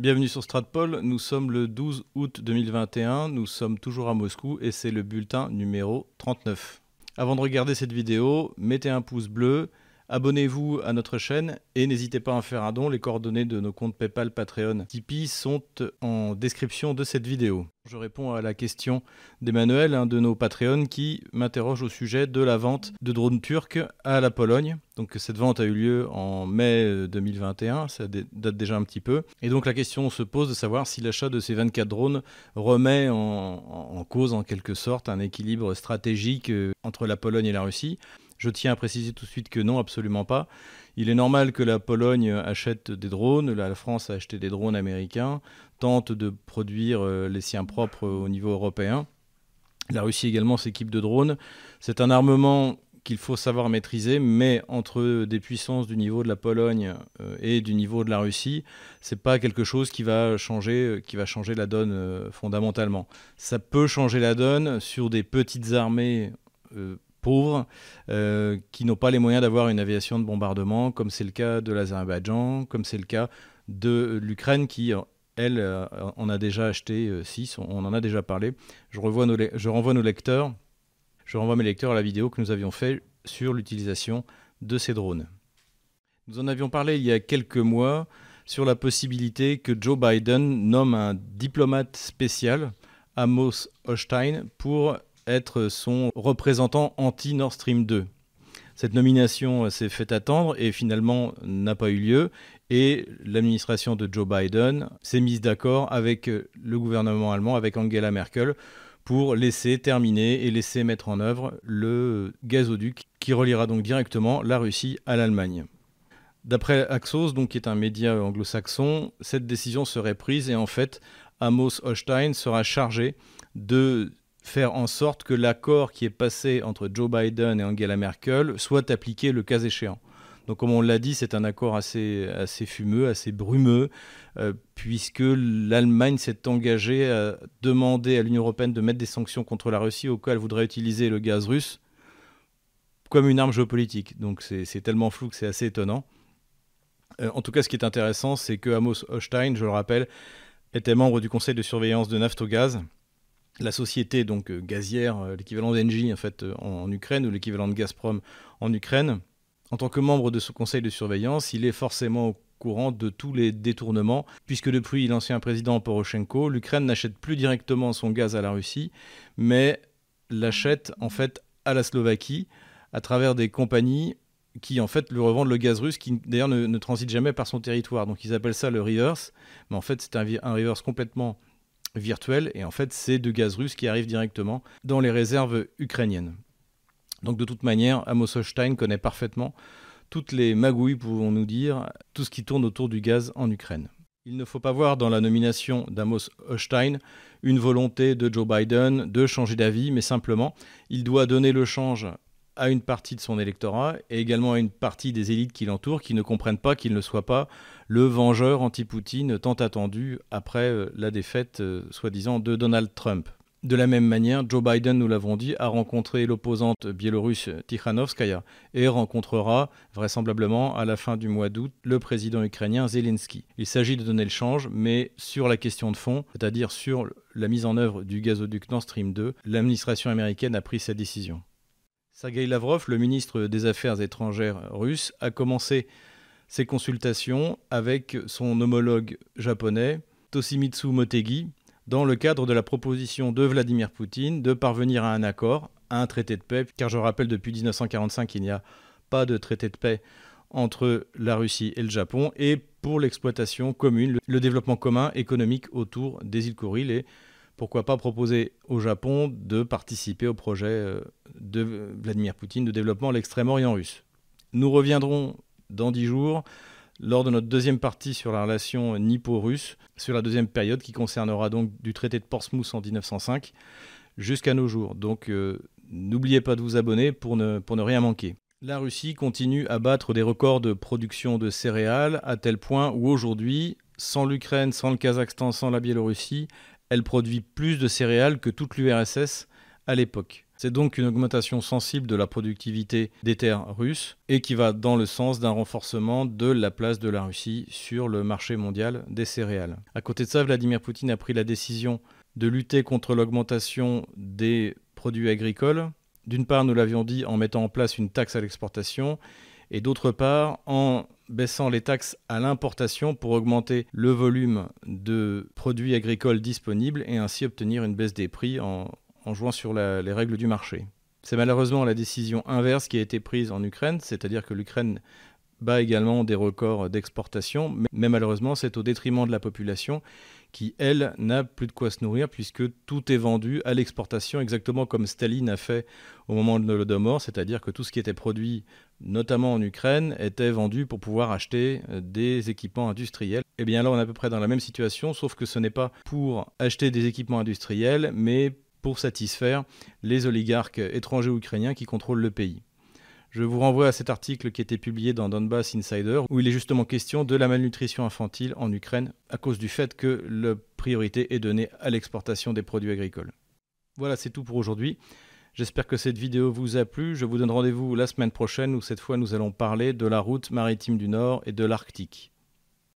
Bienvenue sur Stratpol, nous sommes le 12 août 2021, nous sommes toujours à Moscou et c'est le bulletin numéro 39. Avant de regarder cette vidéo, mettez un pouce bleu, Abonnez-vous à notre chaîne et n'hésitez pas à faire un don. Les coordonnées de nos comptes PayPal, Patreon, Tipeee sont en description de cette vidéo. Je réponds à la question d'Emmanuel, un de nos Patreons, qui m'interroge au sujet de la vente de drones turcs à la Pologne. Donc cette vente a eu lieu en mai 2021, ça date déjà un petit peu. Et donc la question se pose de savoir si l'achat de ces 24 drones remet en, en cause en quelque sorte un équilibre stratégique euh, entre la Pologne et la Russie. Je tiens à préciser tout de suite que non, absolument pas. Il est normal que la Pologne achète des drones, la France a acheté des drones américains, tente de produire euh, les siens propres au niveau européen. La Russie également s'équipe de drones. C'est un armement qu'il faut savoir maîtriser, mais entre des puissances du niveau de la Pologne euh, et du niveau de la Russie, c'est pas quelque chose qui va changer, euh, qui va changer la donne fondamentalement. Ça peut changer la donne sur des petites armées pauvres euh, qui n'ont pas les moyens d'avoir une aviation de bombardement, comme c'est le cas de l'Azerbaïdjan, comme c'est le cas de l'Ukraine qui, elle, euh, en a déjà acheté 6, euh, on en a déjà parlé. Je, revois nos, je renvoie nos lecteurs, je renvoie mes lecteurs à la vidéo que nous avions fait sur l'utilisation de ces drones. Nous en avions parlé il y a quelques mois sur la possibilité que Joe Biden nomme un diplomate spécial, Amos Hochstein, pour être son représentant anti-Nord Stream 2. Cette nomination s'est fait attendre et finalement n'a pas eu lieu. Et l'administration de Joe Biden s'est mise d'accord avec le gouvernement allemand, avec Angela Merkel, pour laisser terminer et laisser mettre en œuvre le gazoduc qui reliera donc directement la Russie à l'Allemagne. D'après Axios, donc, qui est un média anglo-saxon, cette décision serait prise et en fait, Amos Hochstein sera chargé de faire en sorte que l'accord qui est passé entre Joe Biden et Angela Merkel soit appliqué le cas échéant. Donc comme on l'a dit, c'est un accord assez, fumeux, assez brumeux, euh, puisque l'Allemagne s'est engagée à demander à l'Union européenne de mettre des sanctions contre la Russie au cas où elle voudrait utiliser le gaz russe comme une arme géopolitique. Donc c'est tellement flou que c'est assez étonnant. Euh, en tout cas, ce qui est intéressant, c'est que Amos Hochstein, je le rappelle, était membre du conseil de surveillance de Naftogaz, la société donc euh, gazière, euh, l'équivalent d'Engie en fait euh, en, Ukraine ou l'équivalent de Gazprom en Ukraine, en tant que membre de ce conseil de surveillance, il est forcément au courant de tous les détournements, puisque depuis l'ancien président Poroshenko, l'Ukraine n'achète plus directement son gaz à la Russie, mais l'achète en fait à la Slovaquie à travers des compagnies qui en fait lui revendent le gaz russe, qui d'ailleurs ne, transite jamais par son territoire. Donc ils appellent ça le reverse, mais en fait c'est un, un reverse complètement virtuel, et en fait c'est de gaz russe qui arrive directement dans les réserves ukrainiennes. Donc de toute manière, Amos Hochstein connaît parfaitement toutes les magouilles, pouvons-nous dire, tout ce qui tourne autour du gaz en Ukraine. Il ne faut pas voir dans la nomination d'Amos Hochstein une volonté de Joe Biden de changer d'avis, mais simplement, il doit donner le change à une partie de son électorat et également à une partie des élites qui l'entourent qui ne comprennent pas qu'il ne soit pas le vengeur anti-Poutine tant attendu après euh, la défaite euh, soi-disant de Donald Trump. De la même manière, Joe Biden, nous l'avons dit, a rencontré l'opposante biélorusse Tikhanovskaya et rencontrera vraisemblablement à la fin du mois d'août le président ukrainien Zelensky. Il s'agit de donner le change, mais sur la question de fond, c'est-à-dire sur la mise en œuvre du gazoduc Nord Stream 2, l'administration américaine a pris sa décision. Sergei Lavrov, le ministre des Affaires étrangères russe, a commencé ses consultations avec son homologue japonais, Toshimitsu Motegi, dans le cadre de la proposition de Vladimir Poutine de parvenir à un accord, à un traité de paix, car je rappelle depuis 1945 qu'il n'y a pas de traité de paix entre la Russie et le Japon, et pour l'exploitation commune, le développement commun économique autour des îles Kuriles et pourquoi pas proposer au Japon de participer au projet euh, de Vladimir Poutine de développement à l'extrême-orient russe. Nous reviendrons dans dix jours lors de notre deuxième partie sur la relation nippo-russe, sur la deuxième période qui concernera donc du traité de Portsmouth en 1905 jusqu'à nos jours. Donc euh, n'oubliez pas de vous abonner pour ne, pour ne rien manquer. La Russie continue à battre des records de production de céréales à tel point où aujourd'hui, sans l'Ukraine, sans le Kazakhstan, sans la Biélorussie, elle produit plus de céréales que toute l'URSS à l'époque. C'est donc une augmentation sensible de la productivité des terres russes et qui va dans le sens d'un renforcement de la place de la Russie sur le marché mondial des céréales. À côté de ça, Vladimir Poutine a pris la décision de lutter contre l'augmentation des produits agricoles. D'une part, nous l'avions dit, en mettant en place une taxe à l'exportation et d'autre part en baissant les taxes à l'importation pour augmenter le volume de produits agricoles disponibles et ainsi obtenir une baisse des prix en, jouant sur les règles du marché. C'est malheureusement la décision inverse qui a été prise en Ukraine, c'est-à-dire que l'Ukraine bat également des records d'exportation, mais malheureusement c'est au détriment de la population qui, elle, n'a plus de quoi se nourrir puisque tout est vendu à l'exportation, exactement comme Staline a fait au moment de l'Holodomor, c'est-à-dire que tout ce qui était produit, notamment en Ukraine, était vendu pour pouvoir acheter euh, des équipements industriels. Et eh bien là, on est à peu près dans la même situation, sauf que ce n'est pas pour acheter des équipements industriels, mais pour satisfaire les oligarques étrangers ukrainiens qui contrôlent le pays. Je vous renvoie à cet article qui été publié dans Donbass Insider, où il est justement question de la malnutrition infantile en Ukraine à cause du fait que la priorité est donnée à l'exportation des produits agricoles. Voilà, c'est tout pour aujourd'hui. J'espère que cette vidéo vous a plu. Je vous donne rendez-vous la semaine prochaine où cette fois nous allons parler de la route maritime du Nord et de l'Arctique.